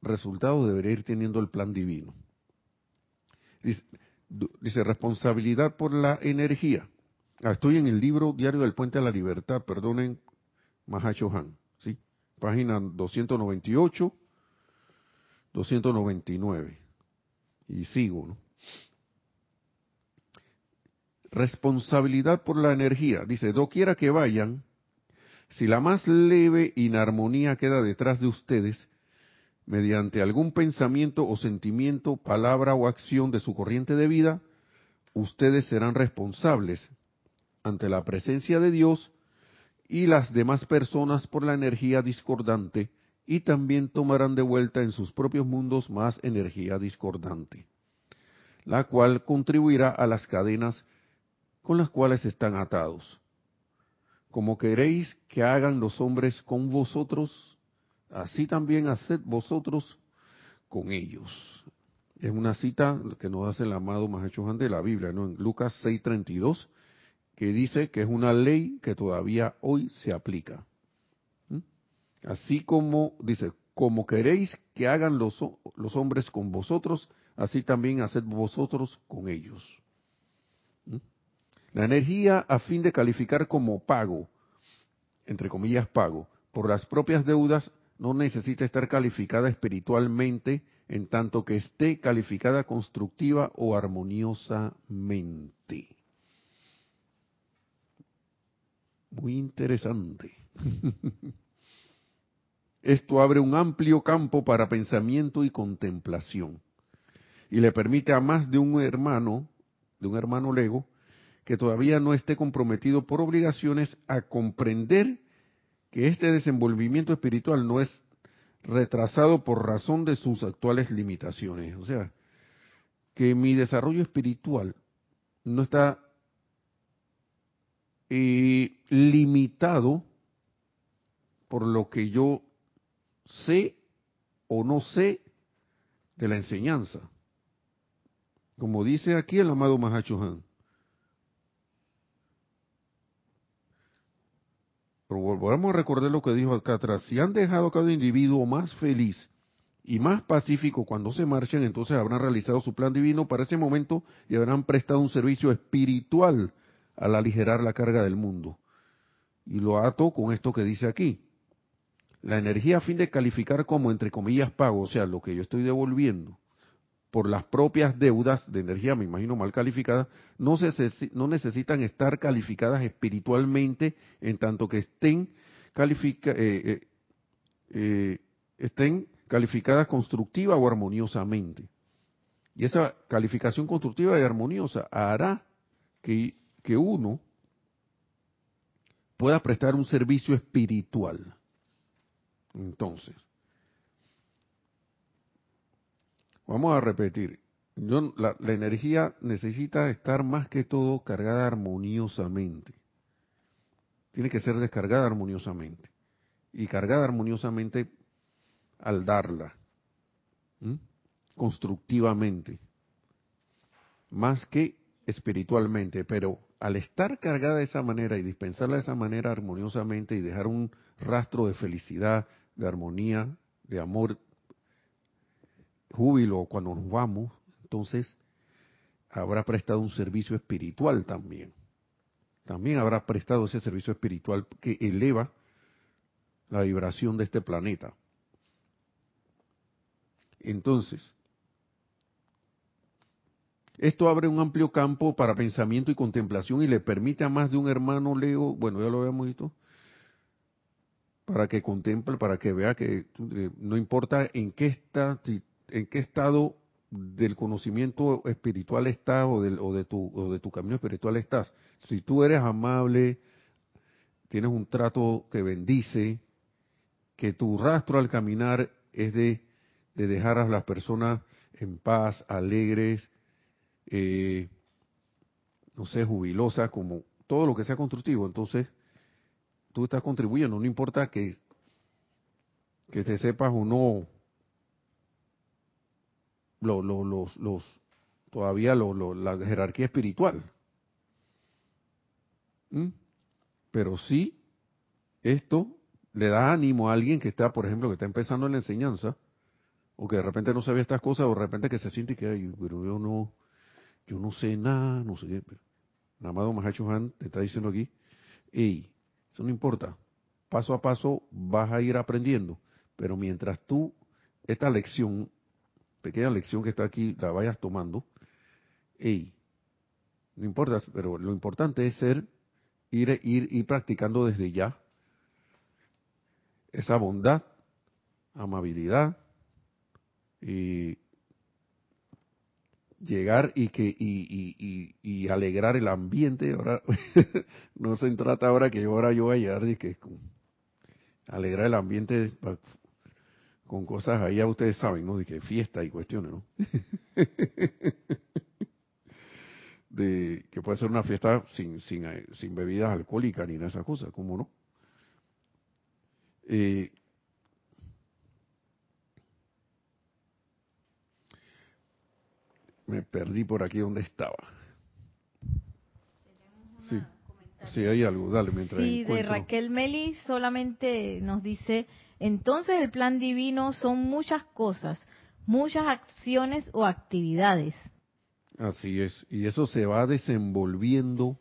S1: resultados debería ir teniendo el plan divino. Dice, responsabilidad por la energía. Ah, estoy en el libro Diario del Puente a la Libertad, perdonen, Mahacho Han página 298, 299. Y sigo, ¿no? Responsabilidad por la energía. Dice, doquiera que vayan, si la más leve inarmonía queda detrás de ustedes, mediante algún pensamiento o sentimiento, palabra o acción de su corriente de vida, ustedes serán responsables ante la presencia de Dios y las demás personas por la energía discordante y también tomarán de vuelta en sus propios mundos más energía discordante, la cual contribuirá a las cadenas con las cuales están atados. Como queréis que hagan los hombres con vosotros, así también haced vosotros con ellos. Es una cita que nos hace el amado Mahacho de la Biblia, ¿no? En Lucas 6:32 que dice que es una ley que todavía hoy se aplica. ¿Mm? Así como dice, como queréis que hagan los, los hombres con vosotros, así también haced vosotros con ellos. ¿Mm? La energía a fin de calificar como pago, entre comillas pago, por las propias deudas no necesita estar calificada espiritualmente en tanto que esté calificada constructiva o armoniosamente. Muy interesante. Esto abre un amplio campo para pensamiento y contemplación y le permite a más de un hermano, de un hermano lego, que todavía no esté comprometido por obligaciones a comprender que este desenvolvimiento espiritual no es retrasado por razón de sus actuales limitaciones. O sea, que mi desarrollo espiritual no está eh, limitado por lo que yo sé o no sé de la enseñanza. Como dice aquí el amado Mahacho Han. Pero volvamos a recordar lo que dijo acá atrás. Si han dejado a cada individuo más feliz y más pacífico cuando se marchan, entonces habrán realizado su plan divino para ese momento y habrán prestado un servicio espiritual al aligerar la carga del mundo. Y lo ato con esto que dice aquí la energía a fin de calificar como, entre comillas, pago, o sea, lo que yo estoy devolviendo por las propias deudas de energía, me imagino mal calificadas, no, no necesitan estar calificadas espiritualmente en tanto que estén, califica, eh, eh, eh, estén calificadas constructiva o armoniosamente. Y esa calificación constructiva y armoniosa hará que, que uno pueda prestar un servicio espiritual entonces, vamos a repetir. la, energía necesita estar más que todo cargada armoniosamente. Tiene que ser descargada armoniosamente. Y cargada armoniosamente al darla. Constructivamente. Más que espiritualmente. Pero al estar cargada de esa manera y dispensarla de esa manera armoniosamente y dejar un rastro de felicidad, de armonía, de amor, júbilo cuando nos vamos, entonces habrá prestado un servicio espiritual también. También habrá prestado ese servicio espiritual que eleva la vibración de este planeta. Entonces, esto abre un amplio campo para pensamiento y contemplación y le permite a más de un hermano Leo, bueno, ya lo habíamos visto, para que contemple, para que vea que eh, no importa en qué está, en qué estado del conocimiento espiritual estás o, o, de tu, o de tu camino espiritual estás. Si tú eres amable, tienes un trato que bendice, que tu rastro al caminar es de, de dejar a las personas en paz, alegres, eh, no sé, jubilosas, como todo lo que sea constructivo. Entonces, tú estás contribuyendo, no importa que, que te sepas o no lo, los, los, todavía lo, la jerarquía espiritual. ¿Mm? Pero sí, esto le da ánimo a alguien que está, por ejemplo, que está empezando en la enseñanza, o que de repente no sabe estas cosas, o de repente que se siente que, ay, pero yo no, yo no sé nada, no sé qué. Pero, amado Mahacho Han te está diciendo aquí, hey, eso no importa. Paso a paso vas a ir aprendiendo. Pero mientras tú esta lección, pequeña lección que está aquí, la vayas tomando, hey, no importa, pero lo importante es ser, ir, ir, ir practicando desde ya esa bondad, amabilidad y llegar y que y, y, y, alegrar el ambiente ahora no se trata ahora que yo ahora yo voy a llegar y que alegrar el ambiente con cosas ahí ya ustedes saben no de que fiesta y cuestiones no de que puede ser una fiesta sin sin sin bebidas alcohólicas ni nada de esas cosas cómo no eh, Me perdí por aquí donde estaba. Sí, sí, hay algo, dale mientras.
S2: Sí, de Raquel Meli solamente nos dice, entonces el plan divino son muchas cosas, muchas acciones o actividades.
S1: Así es, y eso se va desenvolviendo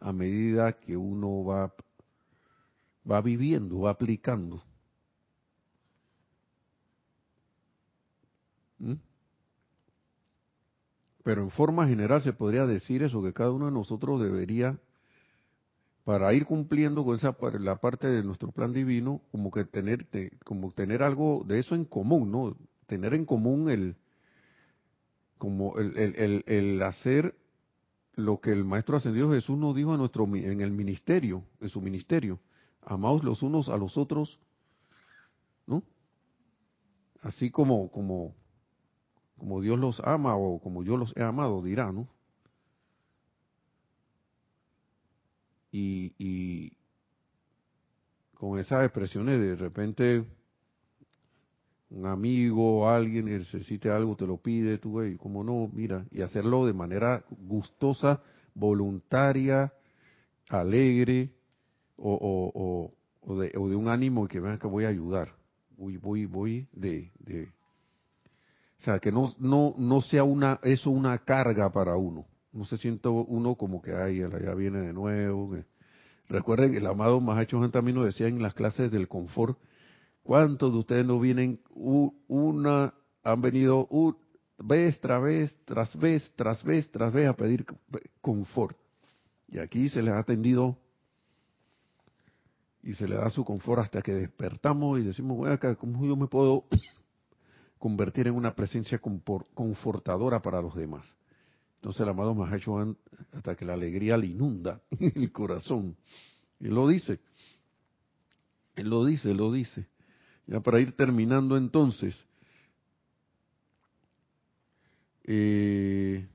S1: a medida que uno va, va viviendo, va aplicando. ¿Mm? Pero en forma general se podría decir eso, que cada uno de nosotros debería, para ir cumpliendo con esa la parte de nuestro plan divino, como que tener, como tener algo de eso en común, ¿no? Tener en común el, como el, el, el, hacer lo que el Maestro Ascendido Jesús nos dijo en, nuestro, en el ministerio, en su ministerio. Amaos los unos a los otros, ¿no? Así como, como, como Dios los ama o como yo los he amado, dirá, ¿no? Y, y con esas expresiones de repente un amigo, alguien necesite algo, te lo pide, tú, güey, como no, mira, y hacerlo de manera gustosa, voluntaria, alegre, o, o, o, de, o de un ánimo que vean que voy a ayudar, voy, voy, voy de, o sea, que no, no, no sea una, eso una carga para uno. No se sienta uno como que, ay, ya viene de nuevo. Recuerden, el amado Mahacho también nos decía en las clases del confort, ¿cuántos de ustedes no vienen una, han venido vez tras vez, tras vez, tras vez, tras vez a pedir confort? Y aquí se les ha atendido y se le da su confort hasta que despertamos y decimos, bueno, acá, ¿cómo yo me puedo convertir en una presencia confortadora para los demás. Entonces el amado Mahacho hasta que la alegría le inunda el corazón. Él lo dice. Él lo dice, él lo dice. Ya para ir terminando entonces. Eh,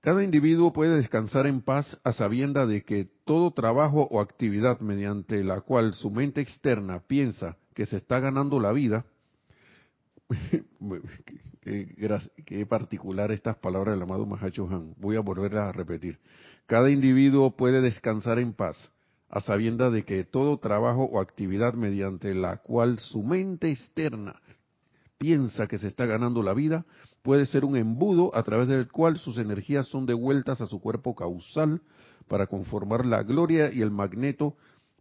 S1: Cada individuo puede descansar en paz a sabienda de que todo trabajo o actividad mediante la cual su mente externa piensa que se está ganando la vida, qué, particular estas palabras del amado Mahacho Han, voy a volverlas a repetir. Cada individuo puede descansar en paz a sabienda de que todo trabajo o actividad mediante la cual su mente externa piensa que se está ganando la vida, puede ser un embudo a través del cual sus energías son devueltas a su cuerpo causal para conformar la gloria y el magneto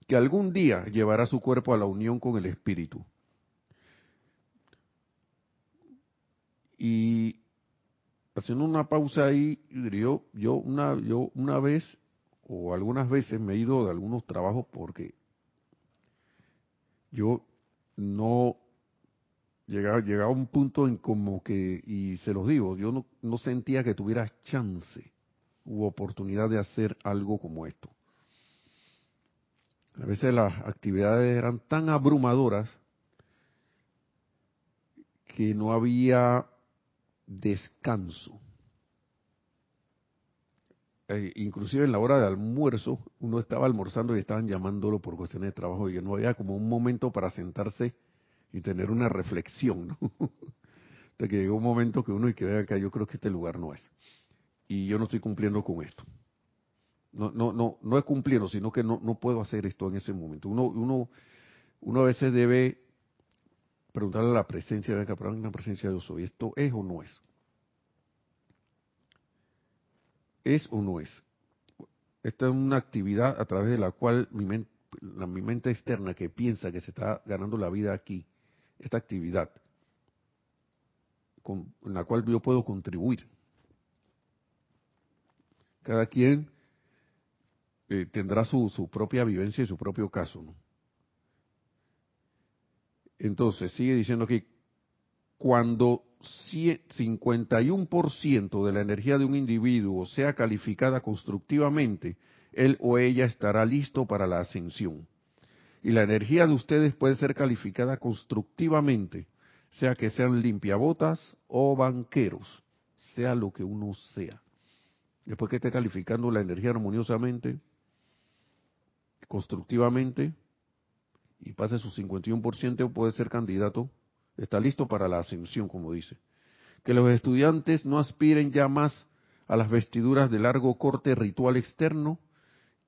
S1: que algún día llevará su cuerpo a la unión con el espíritu. Y haciendo una pausa ahí, yo, yo una, yo una vez o algunas veces me he ido de algunos trabajos porque yo no llegaba, un punto en como que, y se los digo, yo no, no sentía que tuviera chance u oportunidad de hacer algo como esto. A veces las actividades eran tan abrumadoras que no había descanso. Eh, inclusive en la hora de almuerzo, uno estaba almorzando y estaban llamándolo por cuestiones de trabajo y no había como un momento para sentarse y tener una reflexión. Hasta que llegó un momento que uno y que que yo creo que este lugar no es. Y yo no estoy cumpliendo con esto. No, no, no, no es cumpliendo, sino que no, no puedo hacer esto en ese momento. Uno, uno, uno a veces debe preguntarle a la presencia, de pero una presencia de yo soy, ¿esto es o no es? ¿Es o no es? Esta es una actividad a través de la cual mi mente, la, mi mente externa que piensa que se está ganando la vida aquí, esta actividad con, la cual yo puedo contribuir. Cada quien eh, tendrá su, su, propia vivencia y su propio caso. Entonces, sigue diciendo que cuando 51% de la energía de un individuo sea calificada constructivamente, él o ella estará listo para la ascensión. Y la energía de ustedes puede ser calificada constructivamente, sea que sean limpiabotas o banqueros, sea lo que uno sea. Después que esté calificando la energía armoniosamente, constructivamente, y pase su 51%, puede ser candidato, está listo para la ascensión, como dice. Que los estudiantes no aspiren ya más a las vestiduras de largo corte ritual externo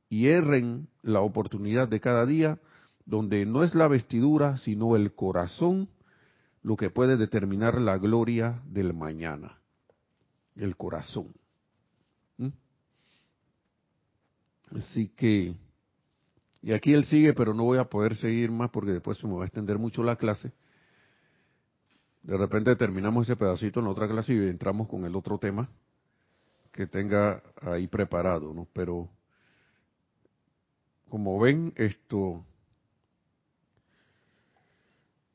S1: y erren la oportunidad de cada día donde no es la vestidura, sino el corazón lo que puede determinar la gloria del mañana. El corazón. ¿Mm? Así que, y aquí él sigue, pero no voy a poder seguir más porque después se me va a extender mucho la clase. De repente terminamos ese pedacito en otra clase y entramos con el otro tema que tenga ahí preparado, ¿no? Pero como ven, esto,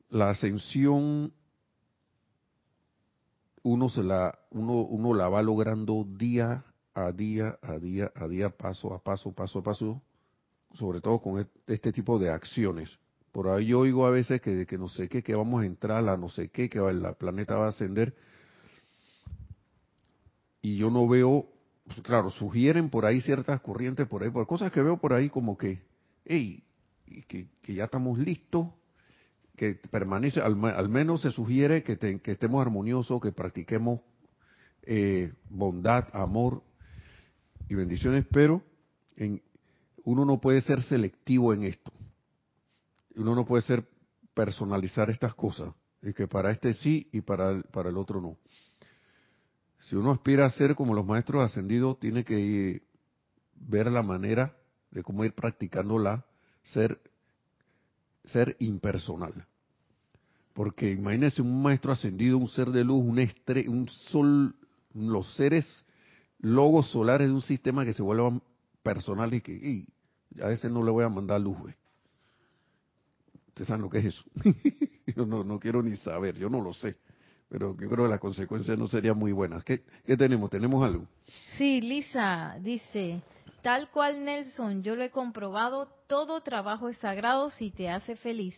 S1: la ascensión uno se la, va logrando día a día, a día, a día, paso a paso, paso a paso, sobre todo con este tipo de acciones. Por ahí yo oigo a veces que, que no sé qué, que vamos a entrar a la no sé qué, que el planeta va a ascender. Y yo no veo, pues claro, sugieren por ahí ciertas corrientes, por ahí, por cosas que veo por ahí como que, hey, que ya estamos listos, que permanece, al, menos se sugiere que, estemos armoniosos, que practiquemos eh, bondad, amor y bendiciones, pero en, uno no puede ser selectivo en esto uno no puede ser personalizar estas cosas, y que para este sí y para el, para el otro no. Si uno aspira a ser como los maestros ascendidos, tiene que ver la manera de cómo ir practicándola, ser, ser impersonal. Porque imagínense un maestro ascendido, un ser de luz, un, estre, un sol, los seres logos solares de un sistema que se vuelvan personales y que a veces no le voy a mandar luz. Ustedes saben lo que es eso. yo no, no quiero ni saber, yo no lo sé. Pero yo creo que las consecuencias no serían muy buenas. ¿Qué, qué tenemos? ¿Tenemos algo?
S2: Sí, Lisa dice, tal cual Nelson, yo lo he comprobado, todo trabajo es sagrado si te hace feliz.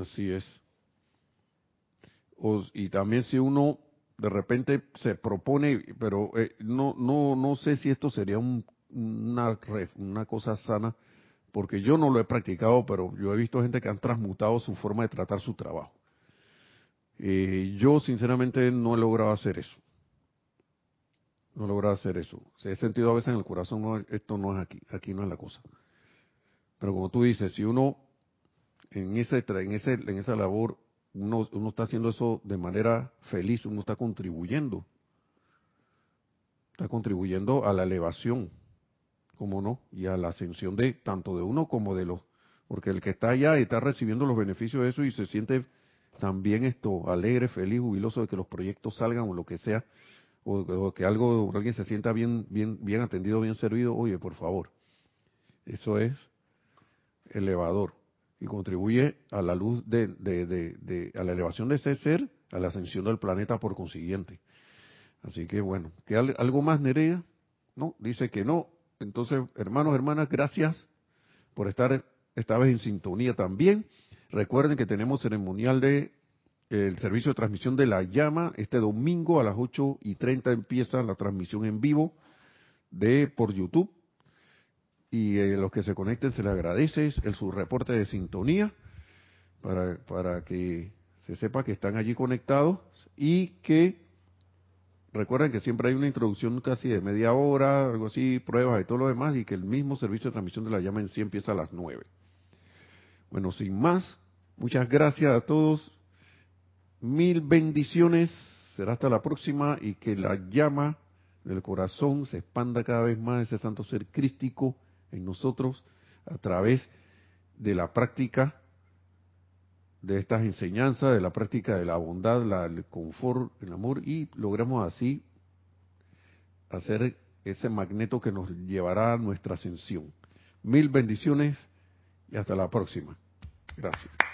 S1: Así es. y también si uno de repente se propone, pero eh, no, no, no sé si esto sería un, una, una cosa sana, porque yo no lo he practicado, pero yo he visto gente que han transmutado su forma de tratar su trabajo. Eh, yo sinceramente no he logrado hacer eso. No he logrado hacer eso. Se he sentido a veces en el corazón, esto no es aquí, aquí no es la cosa. Pero como tú dices, si uno en, ese, en, ese, en esa labor, uno, uno está haciendo eso de manera feliz, uno está contribuyendo. Está contribuyendo a la elevación como no, y a la ascensión de tanto de uno como de los, porque el que está allá está recibiendo los beneficios de eso y se siente también esto alegre, feliz, jubiloso de que los proyectos salgan o lo que sea, o, que algo, alguien se sienta bien, bien, bien atendido, bien servido, oye, por favor, eso es elevador y contribuye a la luz de, de, de, a la elevación de ese ser, a la ascensión del planeta por consiguiente. Así que bueno, ¿que algo más Nerea? No, dice que no, entonces, hermanos, hermanas, gracias por estar esta vez en sintonía también. Recuerden que tenemos ceremonial de el servicio de transmisión de la llama. Este domingo a las 8 y 30 empieza la transmisión en vivo de por YouTube. Y eh, los que se conecten se les agradece el su reporte de sintonía para, para que se sepa que están allí conectados y que Recuerden que siempre hay una introducción casi de media hora, algo así, pruebas y todo lo demás, y que el mismo servicio de transmisión de la llama en sí empieza a las nueve. Bueno, sin más, muchas gracias a todos, mil bendiciones, será hasta la próxima y que la llama del corazón se expanda cada vez más ese santo ser crístico en nosotros a través de la práctica de estas enseñanzas, de la práctica de la bondad, la, el confort, el amor, y logramos así hacer ese magneto que nos llevará a nuestra ascensión. Mil bendiciones y hasta la próxima. Gracias.